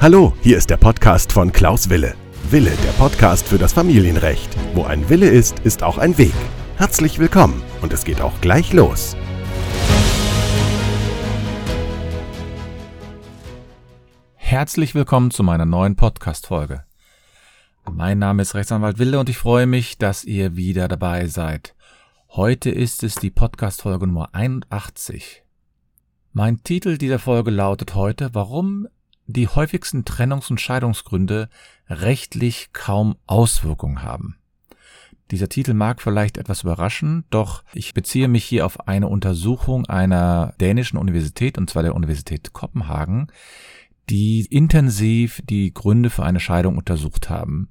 Hallo, hier ist der Podcast von Klaus Wille. Wille, der Podcast für das Familienrecht. Wo ein Wille ist, ist auch ein Weg. Herzlich willkommen und es geht auch gleich los. Herzlich willkommen zu meiner neuen Podcast-Folge. Mein Name ist Rechtsanwalt Wille und ich freue mich, dass ihr wieder dabei seid. Heute ist es die Podcast-Folge Nummer 81. Mein Titel dieser Folge lautet heute, warum die häufigsten Trennungs- und Scheidungsgründe rechtlich kaum Auswirkungen haben. Dieser Titel mag vielleicht etwas überraschen, doch ich beziehe mich hier auf eine Untersuchung einer dänischen Universität, und zwar der Universität Kopenhagen, die intensiv die Gründe für eine Scheidung untersucht haben.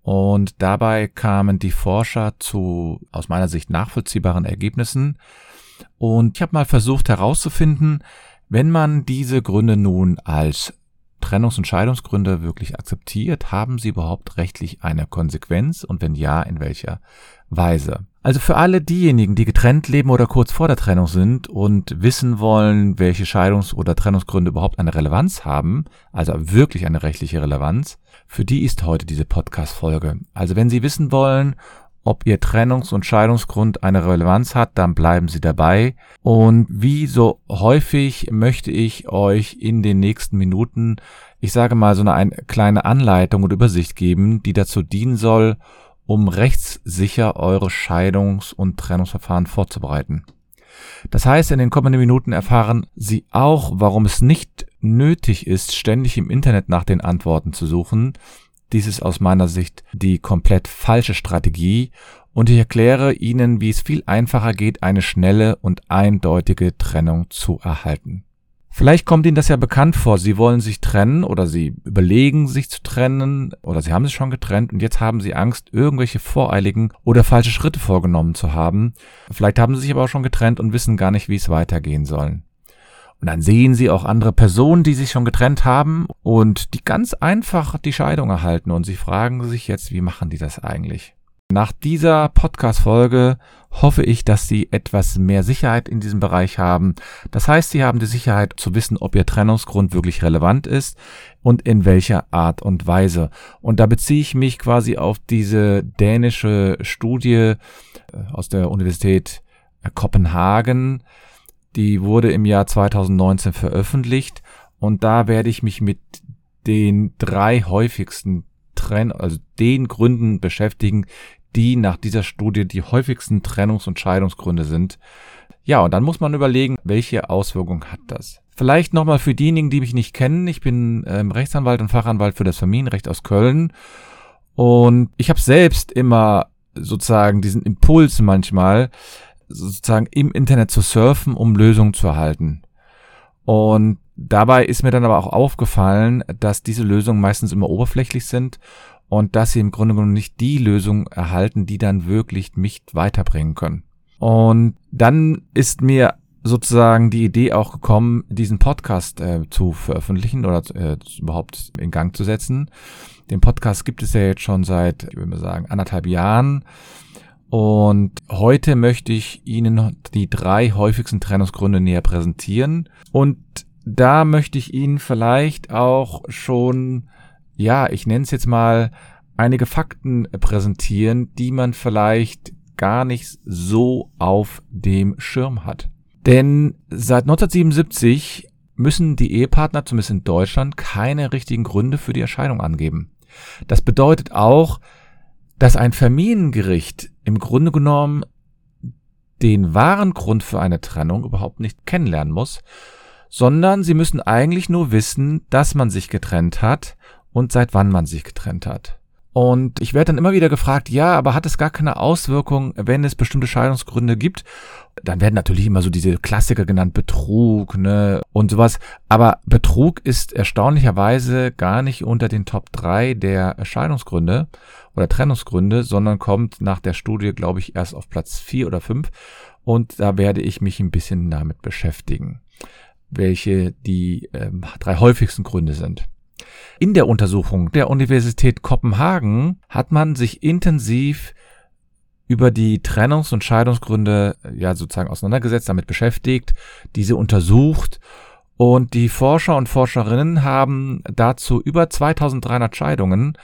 Und dabei kamen die Forscher zu aus meiner Sicht nachvollziehbaren Ergebnissen. Und ich habe mal versucht herauszufinden, wenn man diese Gründe nun als Trennungs- und Scheidungsgründe wirklich akzeptiert, haben sie überhaupt rechtlich eine Konsequenz und wenn ja, in welcher Weise? Also für alle diejenigen, die getrennt leben oder kurz vor der Trennung sind und wissen wollen, welche Scheidungs- oder Trennungsgründe überhaupt eine Relevanz haben, also wirklich eine rechtliche Relevanz, für die ist heute diese Podcast-Folge. Also wenn Sie wissen wollen, ob Ihr Trennungs- und Scheidungsgrund eine Relevanz hat, dann bleiben Sie dabei. Und wie so häufig möchte ich euch in den nächsten Minuten, ich sage mal, so eine, eine kleine Anleitung und Übersicht geben, die dazu dienen soll, um rechtssicher eure Scheidungs- und Trennungsverfahren vorzubereiten. Das heißt, in den kommenden Minuten erfahren Sie auch, warum es nicht nötig ist, ständig im Internet nach den Antworten zu suchen. Dies ist aus meiner Sicht die komplett falsche Strategie und ich erkläre Ihnen, wie es viel einfacher geht, eine schnelle und eindeutige Trennung zu erhalten. Vielleicht kommt Ihnen das ja bekannt vor. Sie wollen sich trennen oder Sie überlegen, sich zu trennen oder Sie haben sich schon getrennt und jetzt haben Sie Angst, irgendwelche voreiligen oder falsche Schritte vorgenommen zu haben. Vielleicht haben Sie sich aber auch schon getrennt und wissen gar nicht, wie es weitergehen soll. Und dann sehen Sie auch andere Personen, die sich schon getrennt haben und die ganz einfach die Scheidung erhalten und Sie fragen sich jetzt, wie machen die das eigentlich? Nach dieser Podcast-Folge hoffe ich, dass Sie etwas mehr Sicherheit in diesem Bereich haben. Das heißt, Sie haben die Sicherheit zu wissen, ob Ihr Trennungsgrund wirklich relevant ist und in welcher Art und Weise. Und da beziehe ich mich quasi auf diese dänische Studie äh, aus der Universität äh, Kopenhagen. Die wurde im Jahr 2019 veröffentlicht und da werde ich mich mit den drei häufigsten Trenn, also den Gründen beschäftigen, die nach dieser Studie die häufigsten Trennungs- und Scheidungsgründe sind. Ja, und dann muss man überlegen, welche Auswirkungen hat das. Vielleicht nochmal für diejenigen, die mich nicht kennen. Ich bin ähm, Rechtsanwalt und Fachanwalt für das Familienrecht aus Köln. Und ich habe selbst immer sozusagen diesen Impuls manchmal, sozusagen im Internet zu surfen, um Lösungen zu erhalten. Und dabei ist mir dann aber auch aufgefallen, dass diese Lösungen meistens immer oberflächlich sind und dass sie im Grunde genommen nicht die Lösung erhalten, die dann wirklich mich weiterbringen können. Und dann ist mir sozusagen die Idee auch gekommen, diesen Podcast äh, zu veröffentlichen oder äh, überhaupt in Gang zu setzen. Den Podcast gibt es ja jetzt schon seit, ich würde mal sagen, anderthalb Jahren. Und heute möchte ich Ihnen die drei häufigsten Trennungsgründe näher präsentieren. Und da möchte ich Ihnen vielleicht auch schon ja, ich nenne es jetzt mal, einige Fakten präsentieren, die man vielleicht gar nicht so auf dem Schirm hat. Denn seit 1977 müssen die Ehepartner, zumindest in Deutschland, keine richtigen Gründe für die Erscheidung angeben. Das bedeutet auch, dass ein Familiengericht im Grunde genommen den wahren Grund für eine Trennung überhaupt nicht kennenlernen muss, sondern sie müssen eigentlich nur wissen, dass man sich getrennt hat und seit wann man sich getrennt hat. Und ich werde dann immer wieder gefragt, ja, aber hat es gar keine Auswirkung, wenn es bestimmte Scheidungsgründe gibt? Dann werden natürlich immer so diese Klassiker genannt, Betrug, ne, und sowas. Aber Betrug ist erstaunlicherweise gar nicht unter den Top 3 der Scheidungsgründe oder Trennungsgründe, sondern kommt nach der Studie, glaube ich, erst auf Platz 4 oder 5. Und da werde ich mich ein bisschen damit beschäftigen, welche die ähm, drei häufigsten Gründe sind. In der Untersuchung der Universität Kopenhagen hat man sich intensiv über die Trennungs- und Scheidungsgründe ja sozusagen auseinandergesetzt, damit beschäftigt, diese untersucht Und die Forscher und Forscherinnen haben dazu über 2300 Scheidungen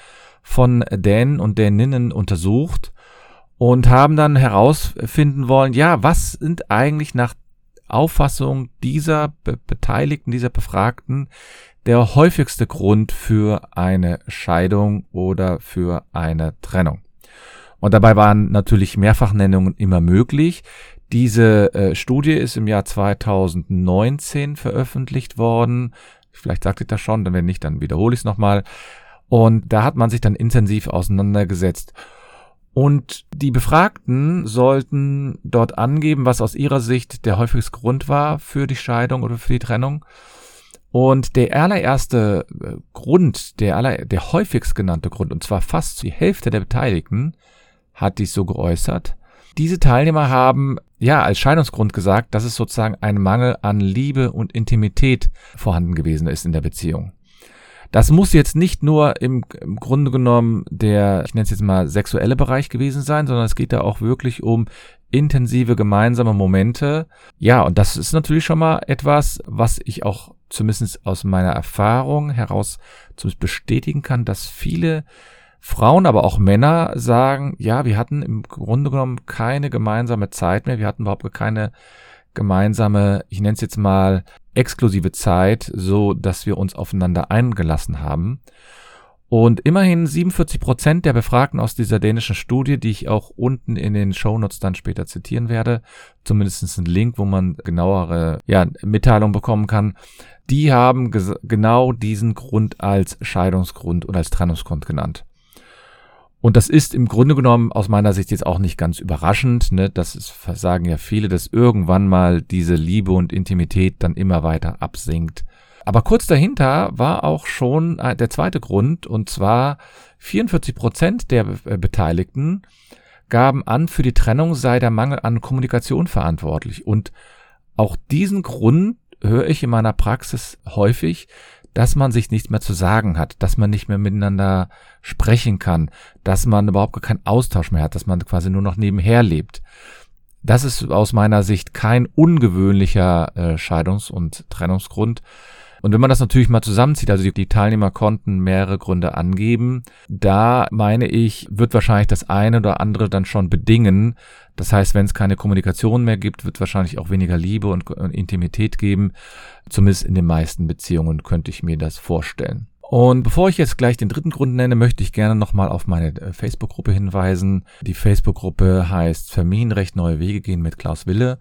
von Dänen und Däninnen untersucht und haben dann herausfinden wollen, ja, was sind eigentlich nach Auffassung dieser Be Beteiligten, dieser Befragten der häufigste Grund für eine Scheidung oder für eine Trennung. Und dabei waren natürlich Mehrfachnennungen immer möglich. Diese äh, Studie ist im Jahr 2019 veröffentlicht worden. Vielleicht sagte ich das schon, dann wenn nicht, dann wiederhole ich es nochmal. Und da hat man sich dann intensiv auseinandergesetzt. Und die Befragten sollten dort angeben, was aus ihrer Sicht der häufigste Grund war für die Scheidung oder für die Trennung. Und der allererste äh, Grund, der, aller, der häufigst genannte Grund, und zwar fast die Hälfte der Beteiligten, hat dies so geäußert. Diese Teilnehmer haben ja als Scheidungsgrund gesagt, dass es sozusagen ein Mangel an Liebe und Intimität vorhanden gewesen ist in der Beziehung. Das muss jetzt nicht nur im, im Grunde genommen der, ich nenne es jetzt mal sexuelle Bereich gewesen sein, sondern es geht da auch wirklich um intensive gemeinsame Momente. Ja, und das ist natürlich schon mal etwas, was ich auch zumindest aus meiner Erfahrung heraus zumindest bestätigen kann, dass viele Frauen, aber auch Männer sagen, ja, wir hatten im Grunde genommen keine gemeinsame Zeit mehr, wir hatten überhaupt keine gemeinsame, ich nenne es jetzt mal exklusive Zeit, so dass wir uns aufeinander eingelassen haben. Und immerhin 47 Prozent der Befragten aus dieser dänischen Studie, die ich auch unten in den Shownotes dann später zitieren werde, zumindest ein Link, wo man genauere ja, Mitteilungen bekommen kann, die haben genau diesen Grund als Scheidungsgrund und als Trennungsgrund genannt. Und das ist im Grunde genommen aus meiner Sicht jetzt auch nicht ganz überraschend. Ne? Das ist, sagen ja viele, dass irgendwann mal diese Liebe und Intimität dann immer weiter absinkt. Aber kurz dahinter war auch schon äh, der zweite Grund, und zwar 44 Prozent der äh, Beteiligten gaben an, für die Trennung sei der Mangel an Kommunikation verantwortlich. Und auch diesen Grund höre ich in meiner Praxis häufig, dass man sich nichts mehr zu sagen hat, dass man nicht mehr miteinander sprechen kann, dass man überhaupt keinen Austausch mehr hat, dass man quasi nur noch nebenher lebt. Das ist aus meiner Sicht kein ungewöhnlicher äh, Scheidungs- und Trennungsgrund. Und wenn man das natürlich mal zusammenzieht, also die, die, Teilnehmer konnten mehrere Gründe angeben, da meine ich, wird wahrscheinlich das eine oder andere dann schon bedingen. Das heißt, wenn es keine Kommunikation mehr gibt, wird wahrscheinlich auch weniger Liebe und, und Intimität geben. Zumindest in den meisten Beziehungen könnte ich mir das vorstellen. Und bevor ich jetzt gleich den dritten Grund nenne, möchte ich gerne nochmal auf meine äh, Facebook-Gruppe hinweisen. Die Facebook-Gruppe heißt Familienrecht Neue Wege gehen mit Klaus Wille.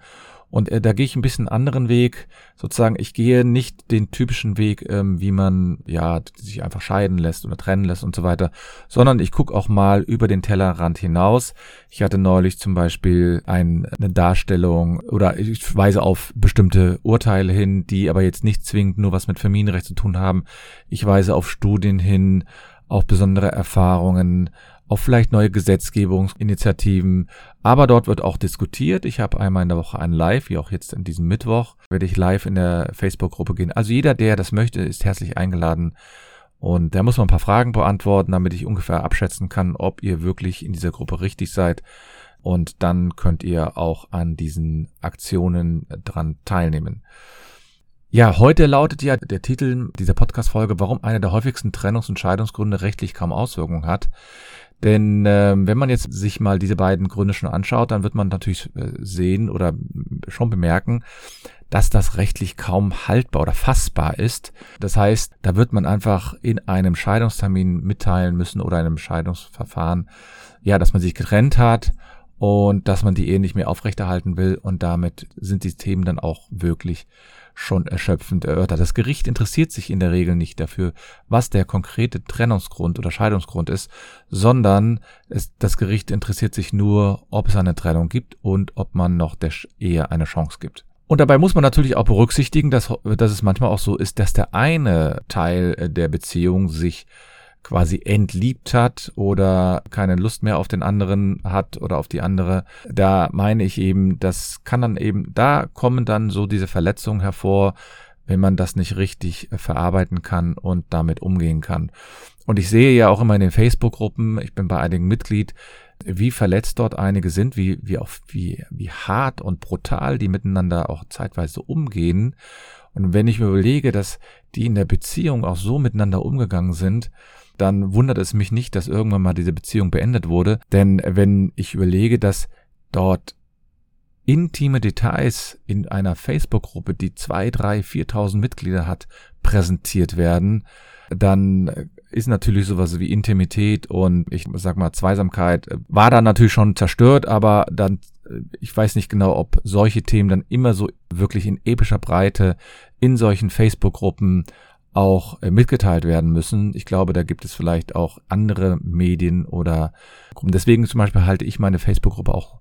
Und äh, da gehe ich ein bisschen anderen Weg. Sozusagen, ich gehe nicht den typischen Weg, ähm, wie man ja sich einfach scheiden lässt oder trennen lässt und so weiter, sondern ich gucke auch mal über den Tellerrand hinaus. Ich hatte neulich zum Beispiel ein, eine Darstellung oder ich weise auf bestimmte Urteile hin, die aber jetzt nicht zwingend nur was mit Familienrecht zu tun haben. Ich weise auf Studien hin, auf besondere Erfahrungen, auf vielleicht neue Gesetzgebungsinitiativen. Aber dort wird auch diskutiert. Ich habe einmal in der Woche ein Live, wie auch jetzt in diesem Mittwoch, werde ich live in der Facebook-Gruppe gehen. Also jeder, der das möchte, ist herzlich eingeladen. Und da muss man ein paar Fragen beantworten, damit ich ungefähr abschätzen kann, ob ihr wirklich in dieser Gruppe richtig seid. Und dann könnt ihr auch an diesen Aktionen dran teilnehmen. Ja, heute lautet ja der Titel dieser Podcast-Folge, warum eine der häufigsten Trennungs- und Scheidungsgründe rechtlich kaum Auswirkungen hat. Denn äh, wenn man jetzt sich mal diese beiden Gründe schon anschaut, dann wird man natürlich äh, sehen oder schon bemerken, dass das rechtlich kaum haltbar oder fassbar ist. Das heißt, da wird man einfach in einem Scheidungstermin mitteilen müssen oder einem Scheidungsverfahren, ja, dass man sich getrennt hat und dass man die Ehe nicht mehr aufrechterhalten will und damit sind die Themen dann auch wirklich schon erschöpfend erörtert. Das Gericht interessiert sich in der Regel nicht dafür, was der konkrete Trennungsgrund oder Scheidungsgrund ist, sondern es, das Gericht interessiert sich nur, ob es eine Trennung gibt und ob man noch der Ehe eine Chance gibt. Und dabei muss man natürlich auch berücksichtigen, dass, dass es manchmal auch so ist, dass der eine Teil der Beziehung sich quasi entliebt hat oder keine Lust mehr auf den anderen hat oder auf die andere. Da meine ich eben, das kann dann eben, da kommen dann so diese Verletzungen hervor, wenn man das nicht richtig verarbeiten kann und damit umgehen kann. Und ich sehe ja auch immer in den Facebook-Gruppen, ich bin bei einigen Mitglied, wie verletzt dort einige sind, wie, wie, auch, wie, wie hart und brutal die miteinander auch zeitweise umgehen. Und wenn ich mir überlege, dass die in der Beziehung auch so miteinander umgegangen sind, dann wundert es mich nicht, dass irgendwann mal diese Beziehung beendet wurde. Denn wenn ich überlege, dass dort intime Details in einer Facebook-Gruppe, die zwei, drei, viertausend Mitglieder hat, präsentiert werden, dann ist natürlich sowas wie Intimität und ich sag mal Zweisamkeit äh, war da natürlich schon zerstört, aber dann äh, ich weiß nicht genau, ob solche Themen dann immer so wirklich in epischer Breite in solchen Facebook-Gruppen auch äh, mitgeteilt werden müssen. Ich glaube, da gibt es vielleicht auch andere Medien oder Gruppen. Deswegen zum Beispiel halte ich meine Facebook-Gruppe auch,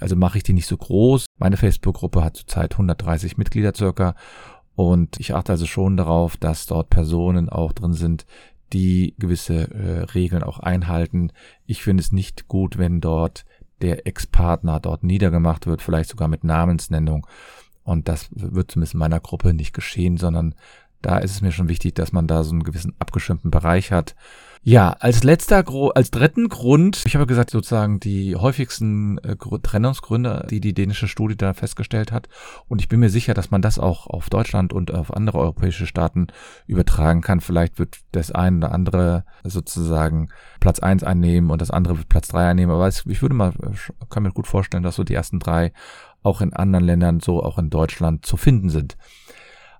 also mache ich die nicht so groß. Meine Facebook-Gruppe hat zurzeit 130 Mitglieder circa und ich achte also schon darauf, dass dort Personen auch drin sind, die gewisse äh, Regeln auch einhalten. Ich finde es nicht gut, wenn dort der Ex-Partner dort niedergemacht wird, vielleicht sogar mit Namensnennung. Und das wird zumindest in meiner Gruppe nicht geschehen, sondern da ist es mir schon wichtig, dass man da so einen gewissen abgeschirmten Bereich hat. Ja, als letzter, als dritten Grund, ich habe gesagt, sozusagen die häufigsten äh, Trennungsgründe, die die dänische Studie da festgestellt hat. Und ich bin mir sicher, dass man das auch auf Deutschland und auf andere europäische Staaten übertragen kann. Vielleicht wird das eine oder andere sozusagen Platz eins einnehmen und das andere wird Platz drei einnehmen. Aber ich würde mal, kann mir gut vorstellen, dass so die ersten drei auch in anderen Ländern, so auch in Deutschland zu finden sind.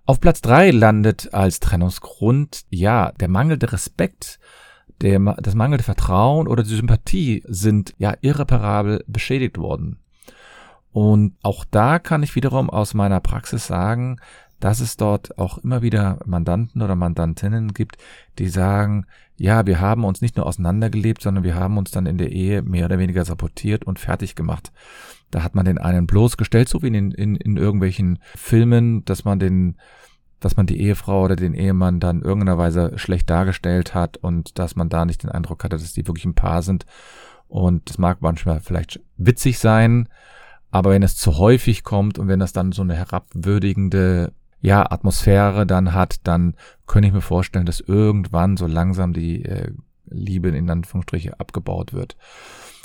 Auf Platz drei landet als Trennungsgrund, ja, der mangelnde Respekt, der, das mangelnde Vertrauen oder die Sympathie sind ja irreparabel beschädigt worden. Und auch da kann ich wiederum aus meiner Praxis sagen, dass es dort auch immer wieder Mandanten oder Mandantinnen gibt, die sagen, ja, wir haben uns nicht nur auseinandergelebt, sondern wir haben uns dann in der Ehe mehr oder weniger sabotiert und fertig gemacht. Da hat man den einen bloßgestellt, so wie in, in, in irgendwelchen Filmen, dass man den dass man die Ehefrau oder den Ehemann dann irgendeiner Weise schlecht dargestellt hat und dass man da nicht den Eindruck hatte, dass die wirklich ein Paar sind. Und das mag manchmal vielleicht witzig sein, aber wenn es zu häufig kommt und wenn das dann so eine herabwürdigende ja, Atmosphäre dann hat, dann könnte ich mir vorstellen, dass irgendwann so langsam die äh, Liebe in Anführungsstriche abgebaut wird.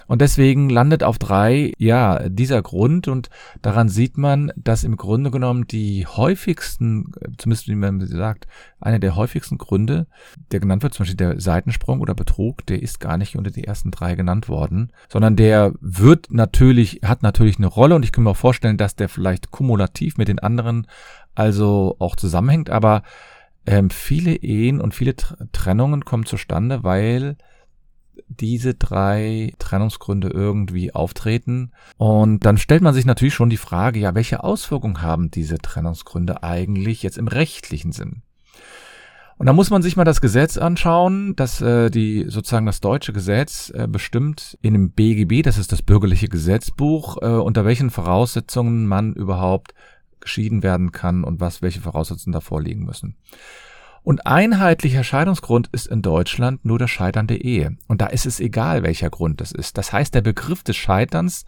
Und deswegen landet auf drei, ja, dieser Grund. Und daran sieht man, dass im Grunde genommen die häufigsten, zumindest wie man sagt, einer der häufigsten Gründe, der genannt wird, zum Beispiel der Seitensprung oder Betrug, der ist gar nicht unter die ersten drei genannt worden, sondern der wird natürlich, hat natürlich eine Rolle. Und ich kann mir auch vorstellen, dass der vielleicht kumulativ mit den anderen also auch zusammenhängt, aber ähm, viele Ehen und viele Trennungen kommen zustande, weil diese drei Trennungsgründe irgendwie auftreten. Und dann stellt man sich natürlich schon die Frage, ja, welche Auswirkungen haben diese Trennungsgründe eigentlich jetzt im rechtlichen Sinn? Und da muss man sich mal das Gesetz anschauen, dass äh, die sozusagen das deutsche Gesetz äh, bestimmt in dem BGB, das ist das bürgerliche Gesetzbuch, äh, unter welchen Voraussetzungen man überhaupt geschieden werden kann und was welche Voraussetzungen da vorliegen müssen. Und einheitlicher Scheidungsgrund ist in Deutschland nur das Scheitern der Ehe. Und da ist es egal, welcher Grund das ist. Das heißt, der Begriff des Scheiterns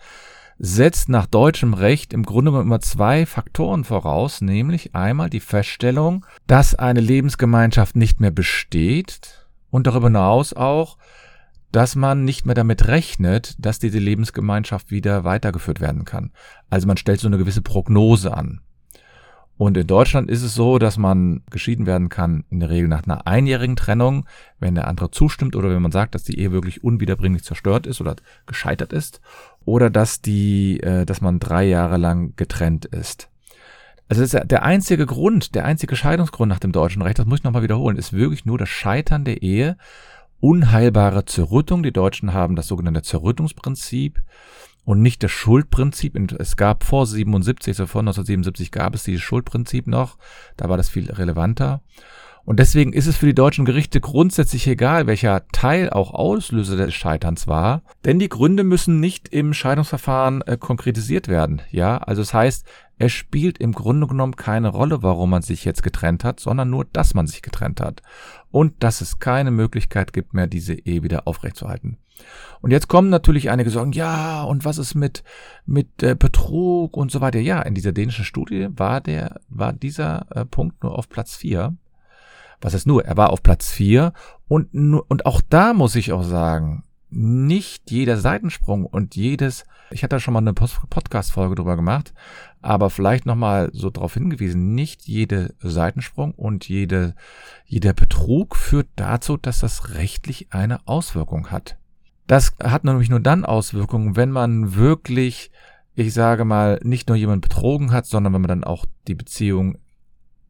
setzt nach deutschem Recht im Grunde immer zwei Faktoren voraus, nämlich einmal die Feststellung, dass eine Lebensgemeinschaft nicht mehr besteht und darüber hinaus auch, dass man nicht mehr damit rechnet, dass diese Lebensgemeinschaft wieder weitergeführt werden kann. Also man stellt so eine gewisse Prognose an. Und in Deutschland ist es so, dass man geschieden werden kann, in der Regel nach einer einjährigen Trennung, wenn der andere zustimmt oder wenn man sagt, dass die Ehe wirklich unwiederbringlich zerstört ist oder gescheitert ist, oder dass die, äh, dass man drei Jahre lang getrennt ist. Also das ist der einzige Grund, der einzige Scheidungsgrund nach dem deutschen Recht, das muss ich nochmal wiederholen, ist wirklich nur das Scheitern der Ehe, unheilbare Zerrüttung. Die Deutschen haben das sogenannte Zerrüttungsprinzip und nicht das Schuldprinzip. Es gab vor 77, also vor 1977 gab es dieses Schuldprinzip noch. Da war das viel relevanter. Und deswegen ist es für die deutschen Gerichte grundsätzlich egal, welcher Teil auch Auslöser des Scheiterns war, denn die Gründe müssen nicht im Scheidungsverfahren äh, konkretisiert werden. Ja, also es das heißt, es spielt im Grunde genommen keine Rolle, warum man sich jetzt getrennt hat, sondern nur, dass man sich getrennt hat und dass es keine Möglichkeit gibt mehr, diese Ehe wieder aufrechtzuerhalten. Und jetzt kommen natürlich einige sagen, ja, und was ist mit, mit äh, Betrug und so weiter. Ja, in dieser dänischen Studie war der, war dieser äh, Punkt nur auf Platz vier. Was heißt nur? Er war auf Platz vier und, und auch da muss ich auch sagen, nicht jeder Seitensprung und jedes, ich hatte da schon mal eine Podcast-Folge drüber gemacht, aber vielleicht nochmal so darauf hingewiesen, nicht jede Seitensprung und jede, jeder Betrug führt dazu, dass das rechtlich eine Auswirkung hat. Das hat nämlich nur dann Auswirkungen, wenn man wirklich, ich sage mal, nicht nur jemand betrogen hat, sondern wenn man dann auch die Beziehung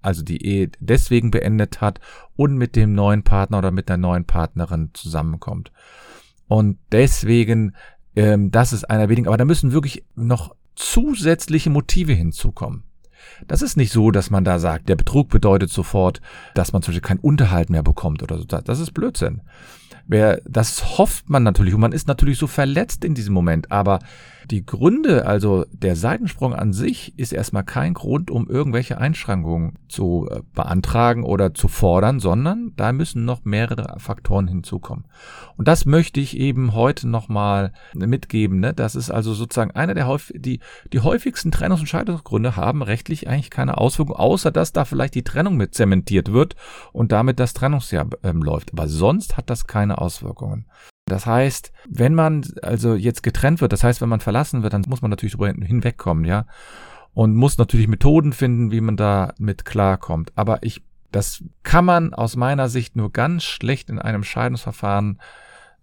also die Ehe deswegen beendet hat und mit dem neuen Partner oder mit der neuen Partnerin zusammenkommt. Und deswegen, ähm, das ist einer weniger, aber da müssen wirklich noch zusätzliche Motive hinzukommen. Das ist nicht so, dass man da sagt, der Betrug bedeutet sofort, dass man zum Beispiel keinen Unterhalt mehr bekommt oder so. Das ist Blödsinn. Wer, das hofft man natürlich und man ist natürlich so verletzt in diesem Moment, aber die Gründe, also der Seitensprung an sich, ist erstmal kein Grund, um irgendwelche Einschränkungen zu äh, beantragen oder zu fordern, sondern da müssen noch mehrere Faktoren hinzukommen. Und das möchte ich eben heute nochmal mitgeben. Ne? Das ist also sozusagen einer der häufig, die, die häufigsten Trennungs- und Scheidungsgründe haben rechtlich eigentlich keine Auswirkung, außer dass da vielleicht die Trennung mit zementiert wird und damit das Trennungsjahr ähm, läuft. Aber sonst hat das keine Auswirkungen. Das heißt, wenn man also jetzt getrennt wird, das heißt, wenn man verlassen wird, dann muss man natürlich darüber hinwegkommen, ja. Und muss natürlich Methoden finden, wie man da mit klarkommt. Aber ich, das kann man aus meiner Sicht nur ganz schlecht in einem Scheidungsverfahren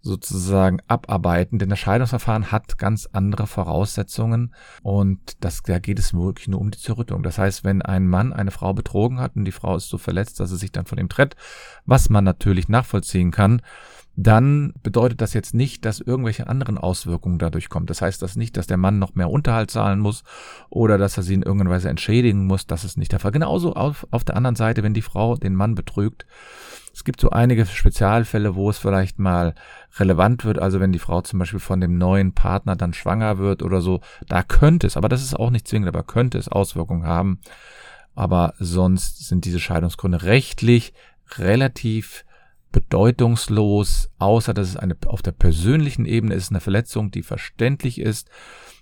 sozusagen abarbeiten, denn das Scheidungsverfahren hat ganz andere Voraussetzungen und das, da geht es wirklich nur um die Zerrüttung. Das heißt, wenn ein Mann eine Frau betrogen hat und die Frau ist so verletzt, dass sie sich dann von ihm trennt, was man natürlich nachvollziehen kann, dann bedeutet das jetzt nicht, dass irgendwelche anderen Auswirkungen dadurch kommen. Das heißt das nicht, dass der Mann noch mehr Unterhalt zahlen muss oder dass er sie in irgendeiner Weise entschädigen muss. Das ist nicht der Fall. Genauso auf, auf der anderen Seite, wenn die Frau den Mann betrügt. Es gibt so einige Spezialfälle, wo es vielleicht mal relevant wird. Also wenn die Frau zum Beispiel von dem neuen Partner dann schwanger wird oder so, da könnte es, aber das ist auch nicht zwingend, aber könnte es Auswirkungen haben. Aber sonst sind diese Scheidungsgründe rechtlich relativ bedeutungslos, außer dass es eine auf der persönlichen Ebene ist, eine Verletzung, die verständlich ist.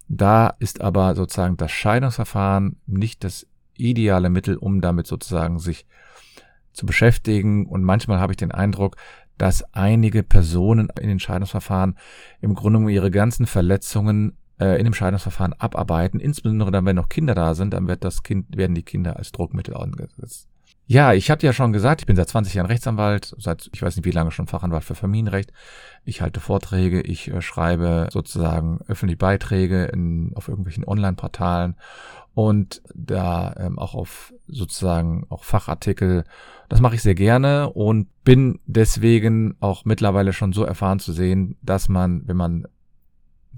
Da ist aber sozusagen das Scheidungsverfahren nicht das ideale Mittel, um damit sozusagen sich zu beschäftigen. Und manchmal habe ich den Eindruck, dass einige Personen in den Scheidungsverfahren im Grunde ihre ganzen Verletzungen äh, in dem Scheidungsverfahren abarbeiten. Insbesondere dann, wenn noch Kinder da sind, dann wird das Kind, werden die Kinder als Druckmittel angesetzt. Ja, ich hatte ja schon gesagt, ich bin seit 20 Jahren Rechtsanwalt, seit ich weiß nicht wie lange schon Fachanwalt für Familienrecht. Ich halte Vorträge, ich äh, schreibe sozusagen öffentliche Beiträge in, auf irgendwelchen Online-Portalen und da ähm, auch auf sozusagen auch Fachartikel. Das mache ich sehr gerne und bin deswegen auch mittlerweile schon so erfahren zu sehen, dass man, wenn man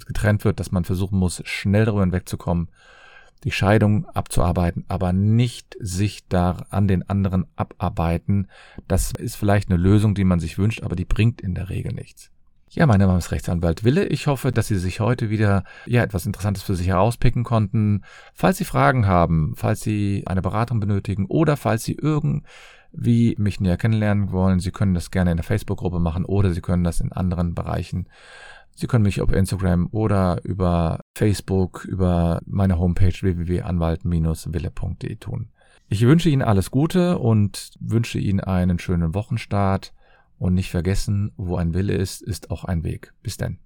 getrennt wird, dass man versuchen muss, schnell darüber hinwegzukommen die Scheidung abzuarbeiten, aber nicht sich da an den anderen abarbeiten. Das ist vielleicht eine Lösung, die man sich wünscht, aber die bringt in der Regel nichts. Ja, mein Name ist Rechtsanwalt Wille. Ich hoffe, dass Sie sich heute wieder ja etwas Interessantes für sich herauspicken konnten. Falls Sie Fragen haben, falls Sie eine Beratung benötigen oder falls Sie irgendwie mich näher kennenlernen wollen, Sie können das gerne in der Facebook-Gruppe machen oder Sie können das in anderen Bereichen Sie können mich auf Instagram oder über Facebook, über meine Homepage www.anwalt-wille.de tun. Ich wünsche Ihnen alles Gute und wünsche Ihnen einen schönen Wochenstart. Und nicht vergessen, wo ein Wille ist, ist auch ein Weg. Bis denn.